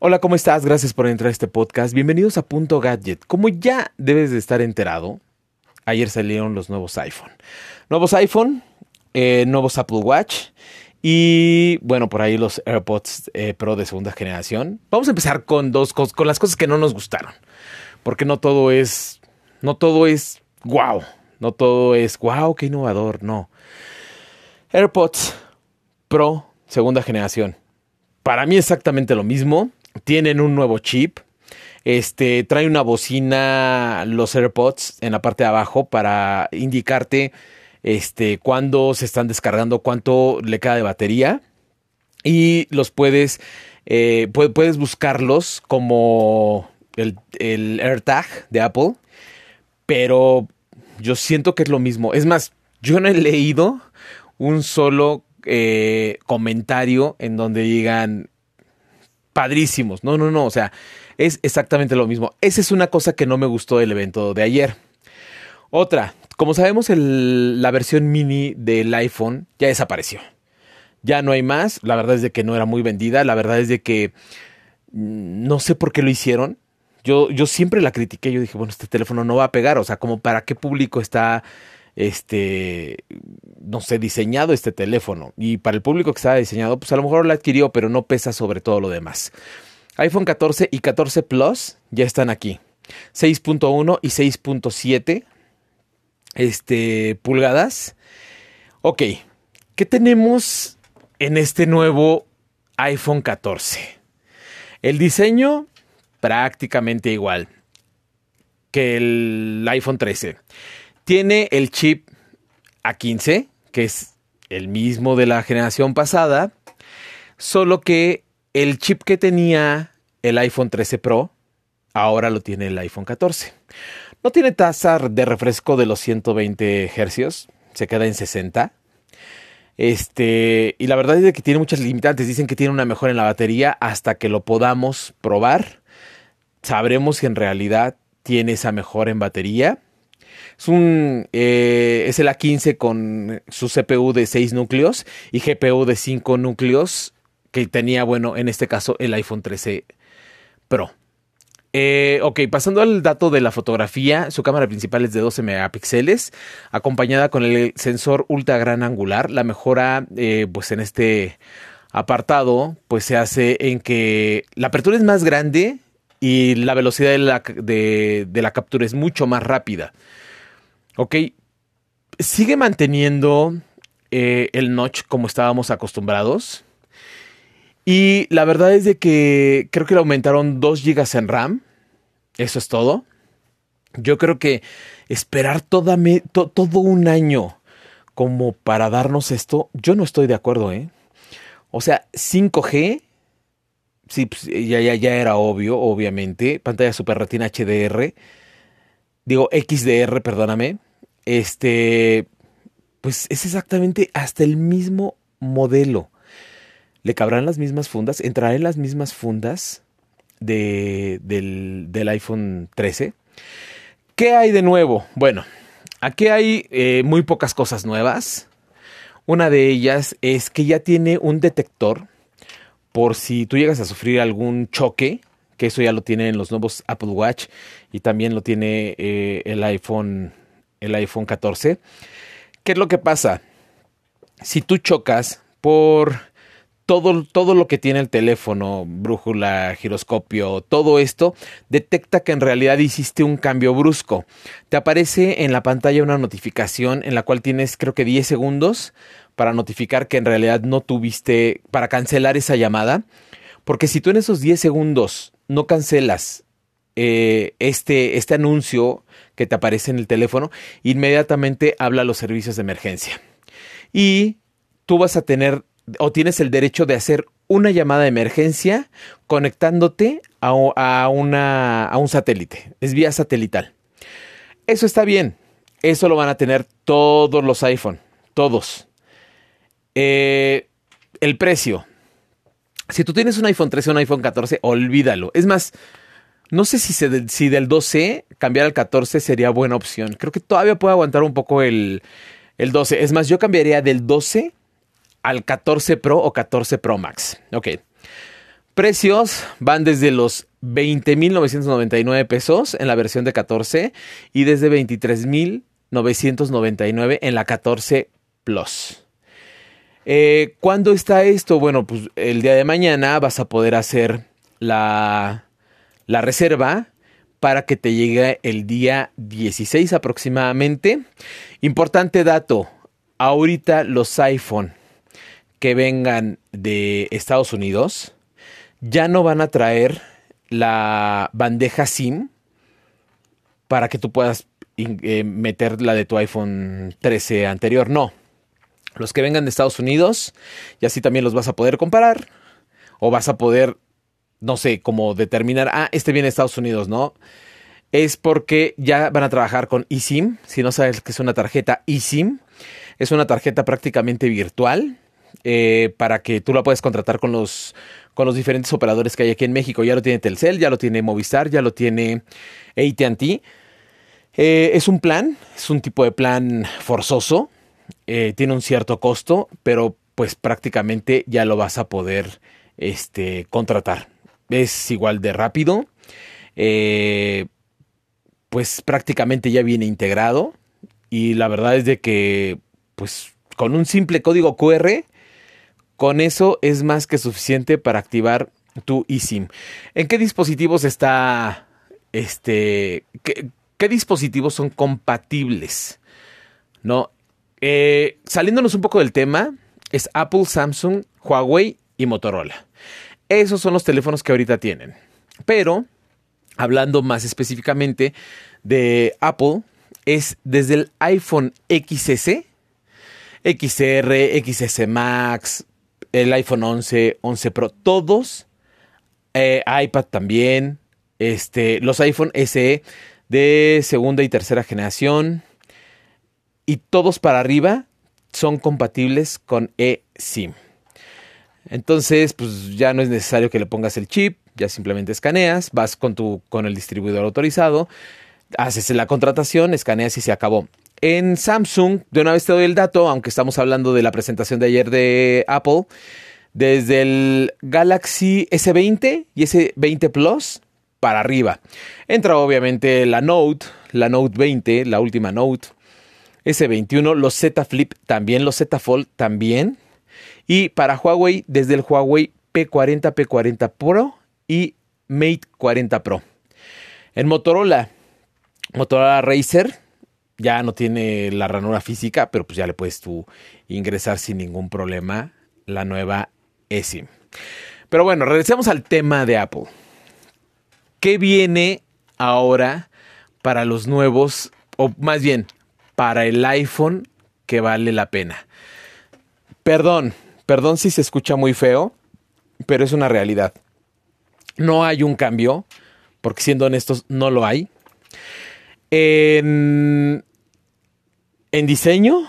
Hola, ¿cómo estás? Gracias por entrar a este podcast. Bienvenidos a Punto Gadget. Como ya debes de estar enterado, ayer salieron los nuevos iPhone. Nuevos iPhone, eh, nuevos Apple Watch y bueno, por ahí los AirPods eh, Pro de segunda generación. Vamos a empezar con dos cosas, con las cosas que no nos gustaron. Porque no todo es, no todo es wow. No todo es wow, qué innovador. No. AirPods Pro segunda generación. Para mí exactamente lo mismo tienen un nuevo chip. Este trae una bocina, los AirPods en la parte de abajo para indicarte este, cuándo se están descargando, cuánto le queda de batería. Y los puedes, eh, puedes buscarlos como el, el AirTag de Apple. Pero yo siento que es lo mismo. Es más, yo no he leído un solo eh, comentario en donde digan padrísimos. No, no, no. O sea, es exactamente lo mismo. Esa es una cosa que no me gustó del evento de ayer. Otra, como sabemos, la versión mini del iPhone ya desapareció. Ya no hay más. La verdad es de que no era muy vendida. La verdad es de que mm, no sé por qué lo hicieron. Yo, yo siempre la critiqué. Yo dije, bueno, este teléfono no va a pegar. O sea, como para qué público está este, no sé, diseñado este teléfono. Y para el público que estaba diseñado, pues a lo mejor lo adquirió, pero no pesa sobre todo lo demás. iPhone 14 y 14 Plus ya están aquí. 6.1 y 6.7 este, pulgadas. Ok, ¿qué tenemos en este nuevo iPhone 14? El diseño prácticamente igual que el iPhone 13. Tiene el chip A15, que es el mismo de la generación pasada, solo que el chip que tenía el iPhone 13 Pro, ahora lo tiene el iPhone 14. No tiene tasa de refresco de los 120 Hz, se queda en 60. Este, y la verdad es que tiene muchas limitantes. Dicen que tiene una mejora en la batería hasta que lo podamos probar. Sabremos si en realidad tiene esa mejora en batería. Es un eh, es el A15 con su CPU de 6 núcleos y GPU de 5 núcleos que tenía, bueno, en este caso el iPhone 13 Pro. Eh, ok, pasando al dato de la fotografía, su cámara principal es de 12 megapíxeles, acompañada con el sensor ultra gran angular. La mejora, eh, pues en este apartado, pues se hace en que la apertura es más grande y la velocidad de la, de la captura es mucho más rápida. Ok, sigue manteniendo eh, el notch como estábamos acostumbrados. Y la verdad es de que creo que le aumentaron 2 GB en RAM. Eso es todo. Yo creo que esperar todo un año como para darnos esto, yo no estoy de acuerdo, ¿eh? O sea, 5G, sí, pues, ya, ya, ya era obvio, obviamente. Pantalla Super Retina HDR. Digo, XDR, perdóname este, pues es exactamente hasta el mismo modelo. Le cabrán las mismas fundas, entrará en las mismas fundas de, del, iPhone 13. ¿Qué hay de nuevo? Bueno, aquí hay eh, muy pocas cosas nuevas. Una de ellas es que ya tiene un detector por si tú llegas a sufrir algún choque, que eso ya lo tiene en los nuevos Apple Watch y también lo tiene eh, el iPhone el iPhone 14. ¿Qué es lo que pasa? Si tú chocas por todo, todo, lo que tiene el teléfono, brújula, giroscopio, todo esto, detecta que en realidad hiciste un cambio brusco. Te aparece en la pantalla una notificación en la cual tienes creo que 10 segundos para notificar que en realidad no tuviste, para cancelar esa llamada. Porque si tú en esos 10 segundos no cancelas eh, este, este anuncio que te aparece en el teléfono, inmediatamente habla a los servicios de emergencia. Y tú vas a tener o tienes el derecho de hacer una llamada de emergencia conectándote a, una, a un satélite. Es vía satelital. Eso está bien. Eso lo van a tener todos los iPhone. Todos. Eh, el precio. Si tú tienes un iPhone 13 o un iPhone 14, olvídalo. Es más, no sé si, si del 12 cambiar al 14 sería buena opción. Creo que todavía puede aguantar un poco el, el 12. Es más, yo cambiaría del 12 al 14 Pro o 14 Pro Max. Ok. Precios van desde los 20.999 pesos en la versión de 14 y desde 23.999 en la 14 Plus. Eh, ¿Cuándo está esto? Bueno, pues el día de mañana vas a poder hacer la, la reserva para que te llegue el día 16 aproximadamente. Importante dato, ahorita los iPhone que vengan de Estados Unidos ya no van a traer la bandeja SIM para que tú puedas eh, meter la de tu iPhone 13 anterior. No. Los que vengan de Estados Unidos, y así también los vas a poder comparar. O vas a poder, no sé, como determinar, ah, este viene de Estados Unidos, ¿no? Es porque ya van a trabajar con eSIM. Si no sabes que es una tarjeta eSIM, es una tarjeta prácticamente virtual eh, para que tú la puedas contratar con los, con los diferentes operadores que hay aquí en México. Ya lo tiene Telcel, ya lo tiene Movistar, ya lo tiene ATT. Eh, es un plan, es un tipo de plan forzoso, eh, tiene un cierto costo, pero pues prácticamente ya lo vas a poder este, contratar. Es igual de rápido, pues prácticamente ya viene integrado y la verdad es de que pues con un simple código QR con eso es más que suficiente para activar tu eSIM. ¿En qué dispositivos está este qué, dispositivos son compatibles? ¿No? Eh, saliéndonos un poco del tema, es Apple, Samsung, Huawei y Motorola. Esos son los teléfonos que ahorita tienen. Pero, hablando más específicamente de Apple, es desde el iPhone XS, XR, XS Max, el iPhone 11, 11 Pro, todos, eh, iPad también, este, los iPhone SE de segunda y tercera generación y todos para arriba son compatibles con eSIM. Entonces, pues ya no es necesario que le pongas el chip, ya simplemente escaneas, vas con tu con el distribuidor autorizado, haces la contratación, escaneas y se acabó. En Samsung, de una vez te doy el dato, aunque estamos hablando de la presentación de ayer de Apple, desde el Galaxy S20 y S20 Plus para arriba. Entra obviamente la Note, la Note 20, la última Note, S21, los Z Flip también, los Z Fold también. Y para Huawei, desde el Huawei P40, P40 Pro y Mate 40 Pro. En Motorola, Motorola Racer ya no tiene la ranura física, pero pues ya le puedes tú ingresar sin ningún problema la nueva eSIM. Pero bueno, regresemos al tema de Apple. ¿Qué viene ahora para los nuevos, o más bien, para el iPhone que vale la pena? Perdón, perdón si se escucha muy feo, pero es una realidad. No hay un cambio, porque siendo honestos, no lo hay. En, diseño,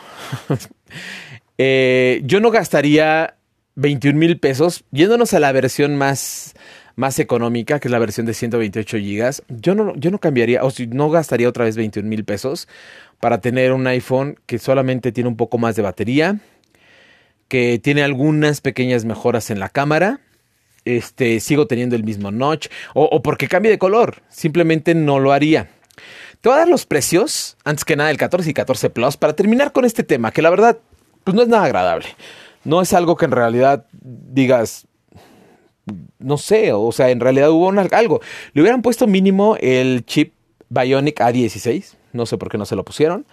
eh, yo no gastaría 21 mil pesos. Yéndonos a la versión más, más económica, que es la versión de 128 gigas, yo no, yo no cambiaría, o si no gastaría otra vez 21 mil pesos para tener un iPhone que solamente tiene un poco más de batería, que tiene algunas pequeñas mejoras en la cámara. Este, sigo teniendo el mismo notch, o, porque cambie de color, simplemente no lo haría. Te voy a dar los precios, antes que nada, el 14 y 14 Plus, para terminar con este tema, que la verdad, pues no es nada agradable. No es algo que en realidad digas, no sé, o sea, en realidad hubo algo. Le hubieran puesto mínimo el chip Bionic A16, no sé por qué no se lo pusieron,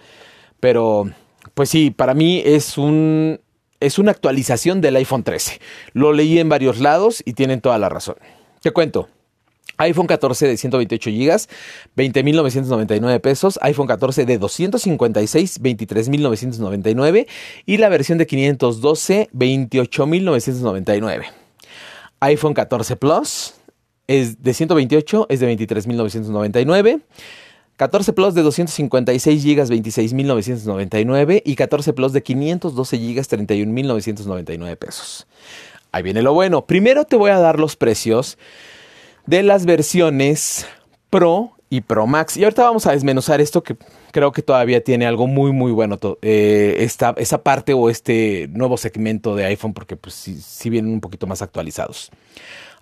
pero pues sí, para mí es un es una actualización del iPhone 13. Lo leí en varios lados y tienen toda la razón. Te cuento iPhone 14 de 128 GB, 20.999 pesos. iPhone 14 de 256, 23.999. Y la versión de 512, 28.999. iPhone 14 Plus es de 128, es de 23.999. 14 Plus de 256 GB, 26.999 y 14 Plus de 512 GB, 31.999 pesos. Ahí viene lo bueno. Primero te voy a dar los precios de las versiones Pro y Pro Max. Y ahorita vamos a desmenuzar esto que creo que todavía tiene algo muy muy bueno eh, esta, esa parte o este nuevo segmento de iPhone porque pues sí, vienen un poquito más actualizados.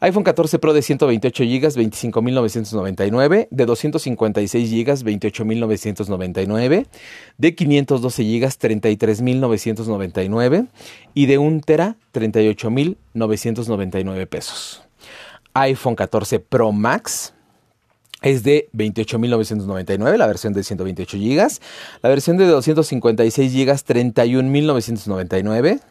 iPhone 14 Pro de 128 GB, 25.999. De 256 GB, 28.999. De 512 GB, 33.999. Y de 1 TB, 38.999 pesos. iPhone 14 Pro Max es de 28.999, la versión de 128 GB. La versión de 256 GB, 31.999.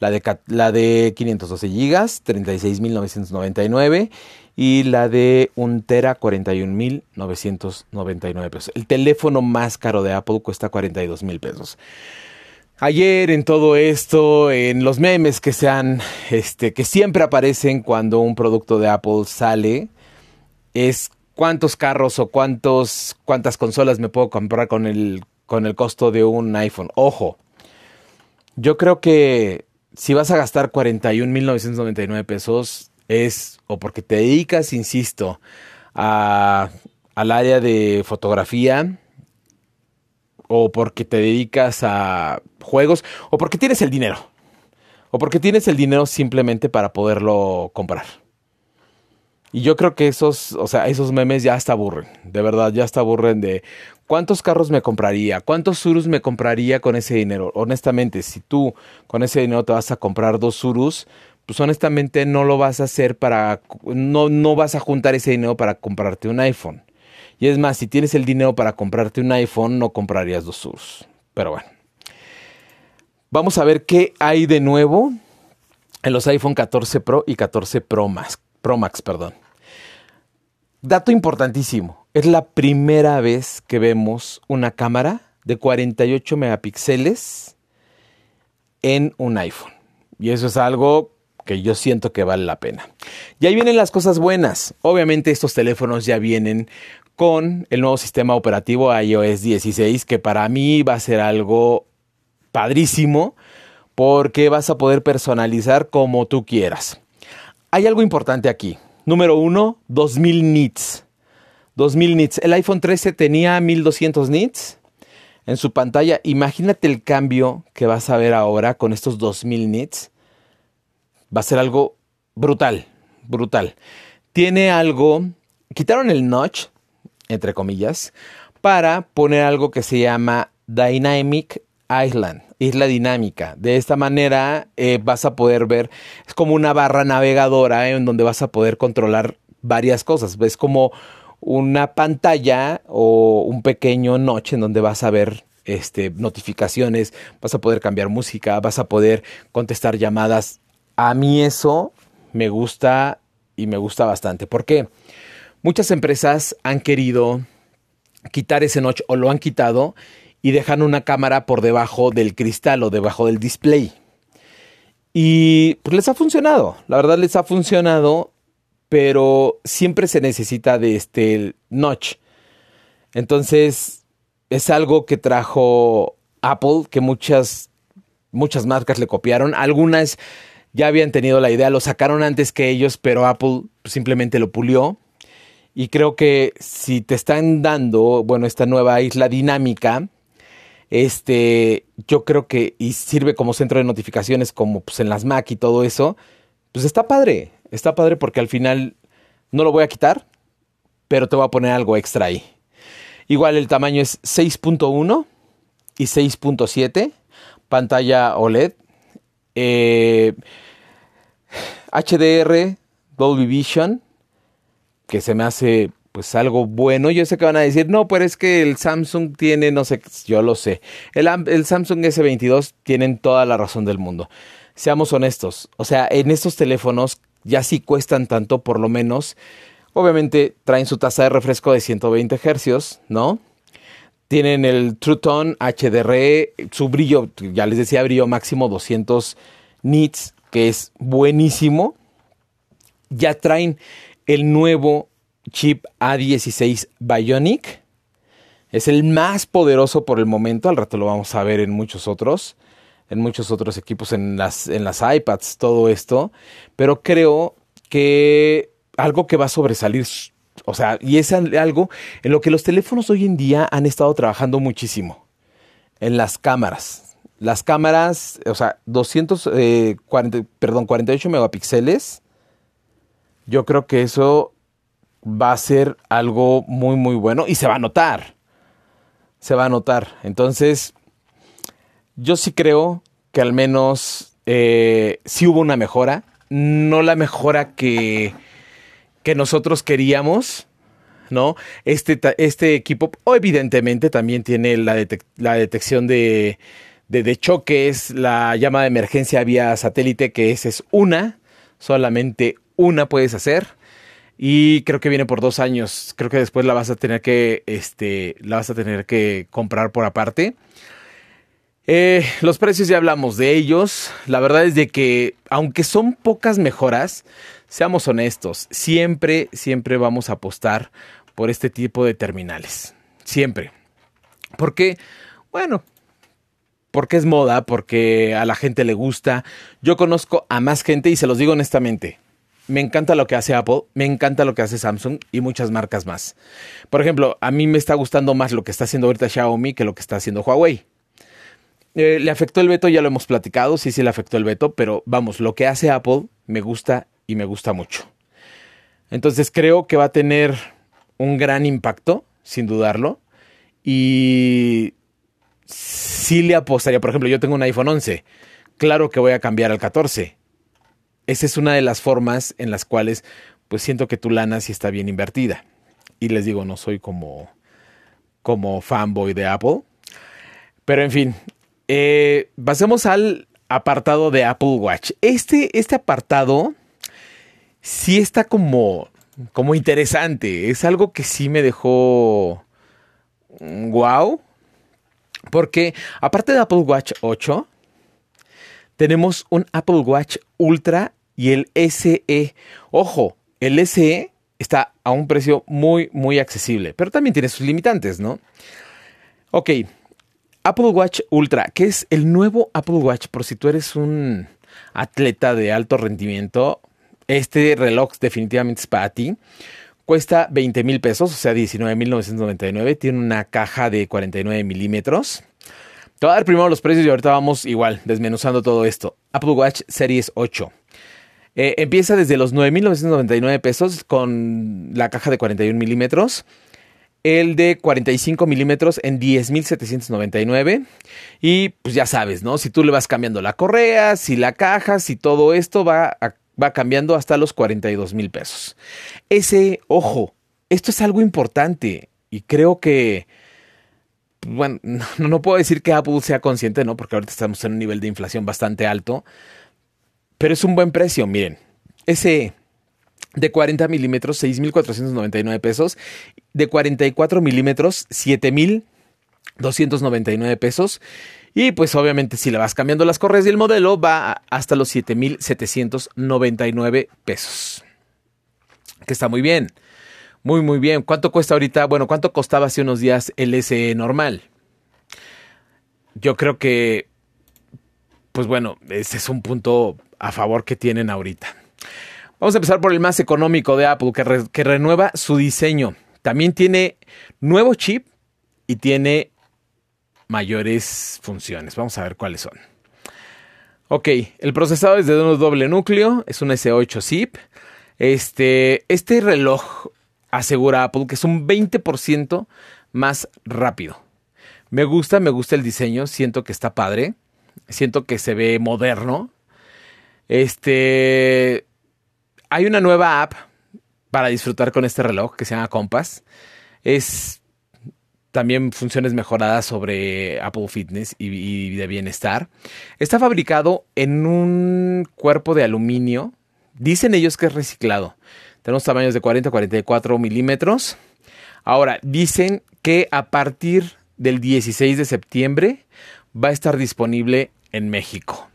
La de, la de 512 GB, 36.999. Y la de 1 tera, 41.999 pesos. El teléfono más caro de Apple cuesta 42.000 pesos. Ayer en todo esto, en los memes que sean, este, que siempre aparecen cuando un producto de Apple sale, es cuántos carros o cuántos, cuántas consolas me puedo comprar con el, con el costo de un iPhone. Ojo, yo creo que si vas a gastar 41.999 pesos es o porque te dedicas, insisto, a, al área de fotografía o porque te dedicas a juegos o porque tienes el dinero o porque tienes el dinero simplemente para poderlo comprar. Y yo creo que esos, o sea, esos memes ya hasta aburren, de verdad, ya hasta aburren de cuántos carros me compraría, cuántos Surus me compraría con ese dinero. Honestamente, si tú con ese dinero te vas a comprar dos Surus, pues honestamente no lo vas a hacer para, no, no vas a juntar ese dinero para comprarte un iPhone. Y es más, si tienes el dinero para comprarte un iPhone, no comprarías dos Surus. Pero bueno. Vamos a ver qué hay de nuevo en los iPhone 14 Pro y 14 Pro Max. Pro Max, perdón. Dato importantísimo, es la primera vez que vemos una cámara de 48 megapíxeles en un iPhone. Y eso es algo que yo siento que vale la pena. Y ahí vienen las cosas buenas. Obviamente estos teléfonos ya vienen con el nuevo sistema operativo iOS 16, que para mí va a ser algo padrísimo porque vas a poder personalizar como tú quieras. Hay algo importante aquí. Número uno, 2000 nits. 2000 nits. El iPhone 13 tenía 1200 nits en su pantalla. Imagínate el cambio que vas a ver ahora con estos 2000 nits. Va a ser algo brutal, brutal. Tiene algo, quitaron el notch, entre comillas, para poner algo que se llama Dynamic Island, isla dinámica. De esta manera eh, vas a poder ver, es como una barra navegadora en donde vas a poder controlar varias cosas. Ves como una pantalla o un pequeño noche en donde vas a ver este, notificaciones, vas a poder cambiar música, vas a poder contestar llamadas. A mí eso me gusta y me gusta bastante. ¿Por qué? Muchas empresas han querido quitar ese noche o lo han quitado y dejan una cámara por debajo del cristal o debajo del display. Y pues les ha funcionado, la verdad les ha funcionado, pero siempre se necesita de este notch. Entonces es algo que trajo Apple, que muchas, muchas marcas le copiaron. Algunas ya habían tenido la idea, lo sacaron antes que ellos, pero Apple simplemente lo pulió. Y creo que si te están dando, bueno, esta nueva isla dinámica, este, yo creo que y sirve como centro de notificaciones, como pues, en las Mac y todo eso. Pues está padre, está padre porque al final no lo voy a quitar, pero te voy a poner algo extra ahí. Igual el tamaño es 6.1 y 6.7, pantalla OLED, HDR, eh, Dolby Vision, que se me hace pues algo bueno. Yo sé que van a decir, no, pero es que el Samsung tiene, no sé, yo lo sé. El, el Samsung S22 tienen toda la razón del mundo. Seamos honestos, o sea, en estos teléfonos ya sí cuestan tanto, por lo menos. Obviamente traen su tasa de refresco de 120 Hz, ¿no? Tienen el True Tone HDR, su brillo, ya les decía, brillo máximo 200 nits, que es buenísimo. Ya traen el nuevo chip A16 Bionic. Es el más poderoso por el momento. Al rato lo vamos a ver en muchos otros. En muchos otros equipos, en las, en las iPads, todo esto. Pero creo que algo que va a sobresalir. O sea, y es algo en lo que los teléfonos hoy en día han estado trabajando muchísimo. En las cámaras. Las cámaras, o sea, 240, eh, perdón, 48 megapíxeles yo creo que eso va a ser algo muy, muy bueno y se va a notar. Se va a notar. Entonces, yo sí creo que al menos eh, sí hubo una mejora. No la mejora que, que nosotros queríamos, ¿no? Este, este equipo, evidentemente, también tiene la, la detección de, de, de, choques, la llama de emergencia vía satélite, que esa es una, solamente una puedes hacer. Y creo que viene por dos años. Creo que después la vas a tener que, este, la vas a tener que comprar por aparte. Eh, los precios ya hablamos de ellos. La verdad es de que, aunque son pocas mejoras, seamos honestos, siempre, siempre vamos a apostar por este tipo de terminales. Siempre. Porque, bueno, porque es moda, porque a la gente le gusta. Yo conozco a más gente y se los digo honestamente. Me encanta lo que hace Apple, me encanta lo que hace Samsung y muchas marcas más. Por ejemplo, a mí me está gustando más lo que está haciendo ahorita Xiaomi que lo que está haciendo Huawei. Eh, le afectó el veto, ya lo hemos platicado, sí, sí le afectó el veto, pero vamos, lo que hace Apple me gusta y me gusta mucho. Entonces creo que va a tener un gran impacto, sin dudarlo. Y sí le apostaría, por ejemplo, yo tengo un iPhone 11, claro que voy a cambiar al 14 esa es una de las formas en las cuales pues siento que tu lana sí está bien invertida. Y les digo, no soy como, como fanboy de Apple. Pero en fin, eh, pasemos al apartado de Apple Watch. Este, este apartado sí está como, como interesante. Es algo que sí me dejó wow. Porque aparte de Apple Watch 8, tenemos un Apple Watch Ultra y el SE. Ojo, el SE está a un precio muy, muy accesible, pero también tiene sus limitantes, ¿no? Ok, Apple Watch Ultra, que es el nuevo Apple Watch por si tú eres un atleta de alto rendimiento. Este reloj definitivamente es para ti. Cuesta 20 mil pesos, o sea, 19.999. Tiene una caja de 49 milímetros. Te voy a dar primero los precios y ahorita vamos igual desmenuzando todo esto. Apple Watch Series 8. Eh, empieza desde los 9.999 pesos con la caja de 41 milímetros. El de 45 milímetros en 10.799. Y pues ya sabes, ¿no? Si tú le vas cambiando la correa, si la caja, si todo esto va, va cambiando hasta los 42 mil pesos. Ese, ojo, esto es algo importante y creo que bueno, no, no, puedo decir que Apple sea consciente, ¿no? Porque ahorita estamos en un nivel de inflación bastante alto. Pero es un buen precio, miren. Ese de 40 milímetros, 6.499 pesos. De 44 milímetros, 7.299 pesos. Y pues obviamente si le vas cambiando las correas y el modelo va hasta los 7.799 pesos. Que está muy bien. Muy, muy bien. ¿Cuánto cuesta ahorita? Bueno, ¿cuánto costaba hace unos días el SE normal? Yo creo que, pues bueno, ese es un punto a favor que tienen ahorita. Vamos a empezar por el más económico de Apple, que, que renueva su diseño. También tiene nuevo chip y tiene mayores funciones. Vamos a ver cuáles son. Ok, el procesador es de doble núcleo, es un S8 zip. Este, este reloj asegura Apple que es un 20% más rápido. Me gusta, me gusta el diseño, siento que está padre, siento que se ve moderno, este. Hay una nueva app para disfrutar con este reloj que se llama Compass. Es también funciones mejoradas sobre Apple Fitness y, de bienestar. Está fabricado en un cuerpo de aluminio. Dicen ellos que es reciclado. Tenemos tamaños de 40 a 44 milímetros. Ahora, dicen que a partir del 16 de septiembre va a estar disponible en México.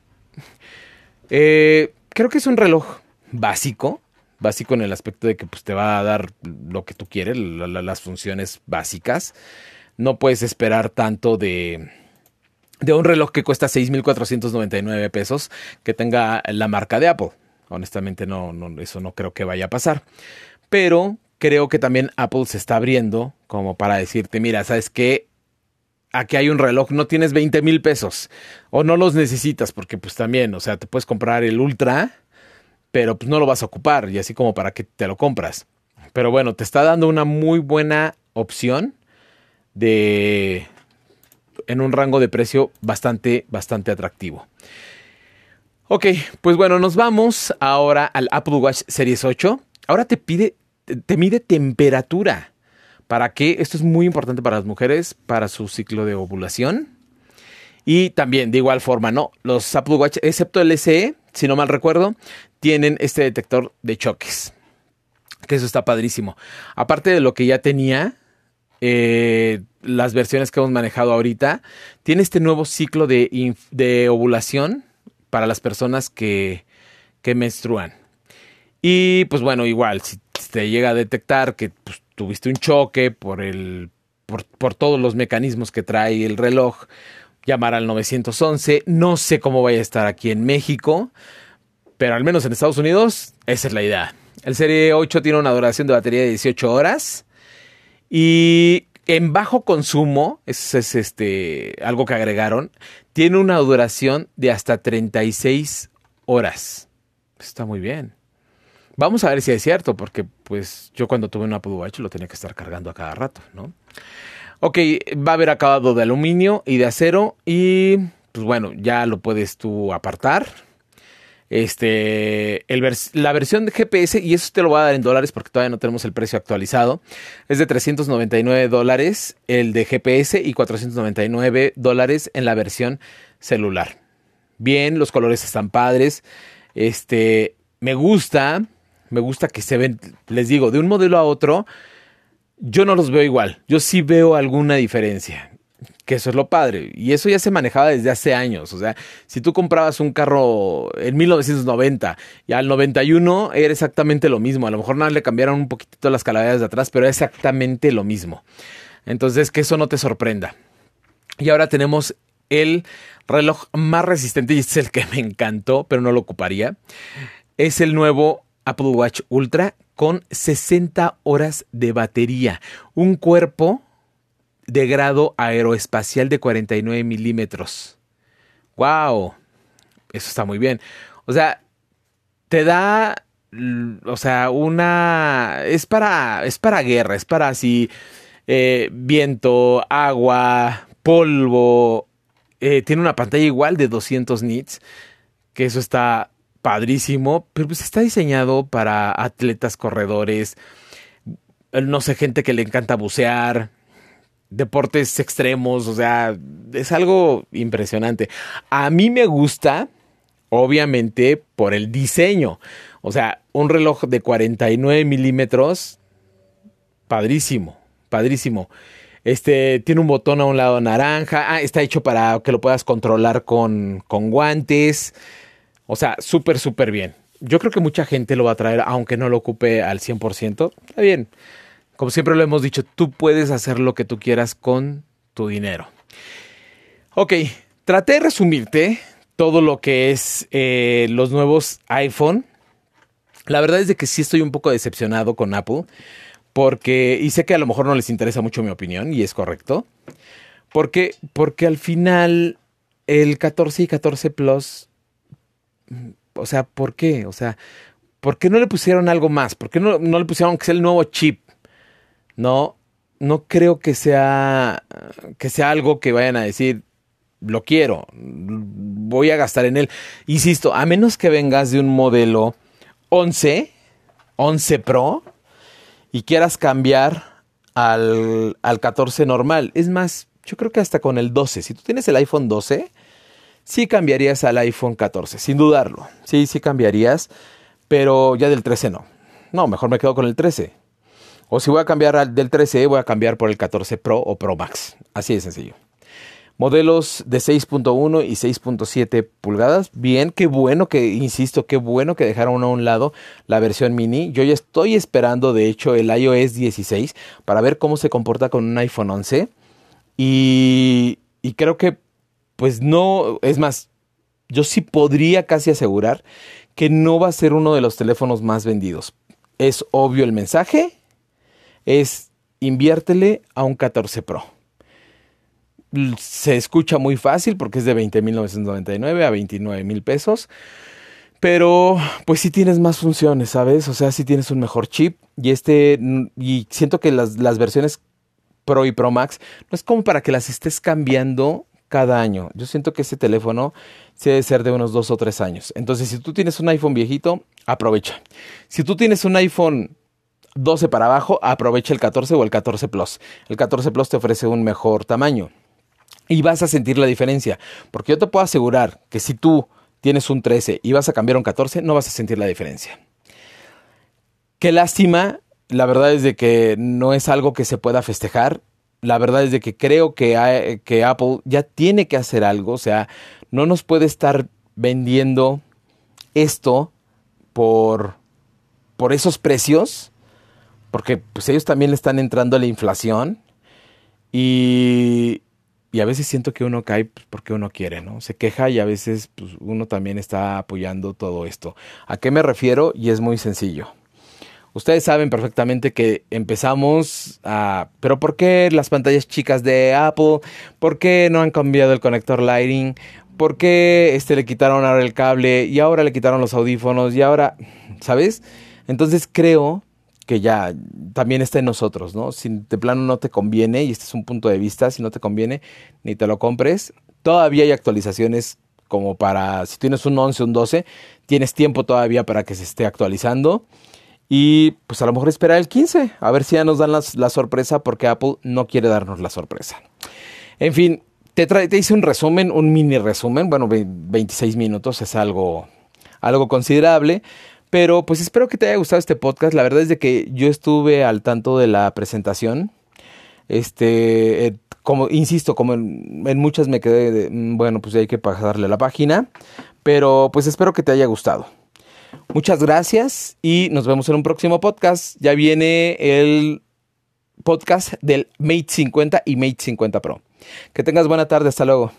Eh, creo que es un reloj básico, básico en el aspecto de que pues, te va a dar lo que tú quieres, las funciones básicas. No puedes esperar tanto de, de un reloj que cuesta 6.499 pesos que tenga la marca de Apple. Honestamente, no, eso no creo que vaya a pasar. Pero creo que también Apple se está abriendo como para decirte, mira, ¿sabes qué? Aquí hay un reloj, no tienes 20 mil pesos o no los necesitas porque pues también, o sea, te puedes comprar el Ultra pero pues no lo vas a ocupar y así como para que te lo compras. Pero bueno, te está dando una muy buena opción de en un rango de precio bastante, bastante atractivo. Ok, pues bueno, nos vamos ahora al Apple Watch Series 8. Ahora te pide, te mide temperatura. ¿Para qué? Esto es muy importante para las mujeres, para su ciclo de ovulación. Y también, de igual forma, ¿no? Los Apple Watch, excepto el SE, si no mal recuerdo, tienen este detector de choques. Que eso está padrísimo. Aparte de lo que ya tenía, eh, las versiones que hemos manejado ahorita, tiene este nuevo ciclo de, de ovulación para las personas que, que, menstruan. Y pues bueno, igual, si te llega a detectar que pues, tuviste un choque por, el, por, por todos los mecanismos que trae el reloj, llamar al 911. No sé cómo vaya a estar aquí en México, pero al menos en Estados Unidos, esa es la idea. El Serie 8 tiene una duración de batería de 18 horas y en bajo consumo, es, es este, algo que agregaron, tiene una duración de hasta 36 horas. Está muy bien. Vamos a ver si es cierto, porque pues yo cuando tuve un Apple Watch lo tenía que estar cargando a cada rato, ¿no? Ok, va a haber acabado de aluminio y de acero y pues bueno, ya lo puedes tú apartar. Este, la versión de GPS, y eso te lo voy a dar en dólares porque todavía no tenemos el precio actualizado, es de 399 dólares el de GPS y 499 dólares en la versión celular. Bien, los colores están padres. Este, me gusta, me gusta que se ven, les digo, de un modelo a otro yo no los veo igual. Yo sí veo alguna diferencia. Que eso es lo padre. Y eso ya se manejaba desde hace años. O sea, si tú comprabas un carro en 1990 y al 91 era exactamente lo mismo. A lo mejor nada le cambiaron un poquitito las calaveras de atrás, pero era exactamente lo mismo. Entonces, que eso no te sorprenda. Y ahora tenemos el reloj más resistente y es el que me encantó, pero no lo ocuparía. Es el nuevo Apple Watch Ultra con 60 horas de batería. Un cuerpo de grado aeroespacial de 49 milímetros. ¡Wow! Eso está muy bien. O sea, te da. O sea, una. Es para. Es para guerra. Es para así. Eh, viento, agua, polvo. Eh, tiene una pantalla igual de 200 nits. Que eso está padrísimo, pero pues está diseñado para atletas, corredores, no sé, gente que le encanta bucear, deportes extremos, o sea, es algo impresionante. A mí me gusta, obviamente, por el diseño. O sea, un reloj de 49 milímetros, padrísimo, padrísimo. Este tiene un botón a un lado naranja. Ah, está hecho para que lo puedas controlar con, con guantes. O sea, súper, súper bien. Yo creo que mucha gente lo va a traer, aunque no lo ocupe al 100%. Está bien. Como siempre lo hemos dicho, tú puedes hacer lo que tú quieras con tu dinero. Ok, traté de resumirte todo lo que es eh, los nuevos iPhone. La verdad es de que sí estoy un poco decepcionado con Apple. Porque, y sé que a lo mejor no les interesa mucho mi opinión, y es correcto. Porque, porque al final el 14 y 14 Plus o sea, ¿por qué? O sea, ¿por qué no le pusieron algo más? ¿Por qué no, no le pusieron que sea el nuevo chip? No, no creo que sea, que sea algo que vayan a decir, lo quiero, voy a gastar en él. Insisto, a menos que vengas de un modelo 11, 11 Pro, y quieras cambiar al, al 14 normal. Es más, yo creo que hasta con el 12. Si tú tienes el iPhone 12, sí cambiarías al iPhone 14, sin dudarlo. Sí, sí cambiarías, pero ya del 13 no. No, mejor me quedo con el 13. O si voy a cambiar del 13, voy a cambiar por el 14 Pro o Pro Max. Así de sencillo. Modelos de 6.1 y 6.7 pulgadas. Bien, qué bueno que, insisto, qué bueno que dejaron a un lado la versión mini. Yo ya estoy esperando, de hecho, el iOS 16 para ver cómo se comporta con un iPhone 11. Y, y creo que pues no, es más, yo sí podría casi asegurar que no va a ser uno de los teléfonos más vendidos. Es obvio el mensaje, es inviértele a un 14 Pro. Se escucha muy fácil porque es de 20.999 a 29 mil pesos. Pero pues sí tienes más funciones, ¿sabes? O sea, sí tienes un mejor chip y este y siento que las, las versiones Pro y Pro Max no es como para que las estés cambiando cada año. Yo siento que ese teléfono se debe ser de unos dos o tres años. Entonces, si tú tienes un iPhone viejito, aprovecha. Si tú tienes un iPhone 12 para abajo, aprovecha el 14 o el 14 Plus. El 14 Plus te ofrece un mejor tamaño. Y vas a sentir la diferencia. Porque yo te puedo asegurar que si tú tienes un 13 y vas a cambiar un 14, no vas a sentir la diferencia. Qué lástima. La verdad es de que no es algo que se pueda festejar. La verdad es de que creo que, Apple ya tiene que hacer algo. O sea, no nos puede estar vendiendo esto por, por esos precios porque pues ellos también le están entrando a la inflación y, y a veces siento que uno cae pues, porque uno quiere, ¿no? Se queja y a veces pues, uno también está apoyando todo esto. ¿A qué me refiero? Y es muy sencillo. Ustedes saben perfectamente que empezamos a... Pero ¿por qué las pantallas chicas de Apple? ¿Por qué no han cambiado el conector Lighting? ¿Por qué este, le quitaron ahora el cable y ahora le quitaron los audífonos y ahora... ¿Sabes? Entonces creo que ya también está en nosotros, ¿no? Si de plano no te conviene, y este es un punto de vista, si no te conviene, ni te lo compres, todavía hay actualizaciones como para, si tienes un 11, un 12, tienes tiempo todavía para que se esté actualizando. Y pues a lo mejor esperar el 15, a ver si ya nos dan la sorpresa, porque Apple no quiere darnos la sorpresa. En fin, te, te hice un resumen, un mini resumen, bueno, 26 minutos es algo, algo considerable. Pero pues espero que te haya gustado este podcast. La verdad es de que yo estuve al tanto de la presentación. Este, eh, como insisto, como en, muchas me quedé de, mm, bueno, pues hay que pasarle la página. Pero pues espero que te haya gustado. Muchas gracias y nos vemos en un próximo podcast. Ya viene el podcast del Mate 50 y Mate 50 Pro. Que tengas buena tarde. Hasta luego.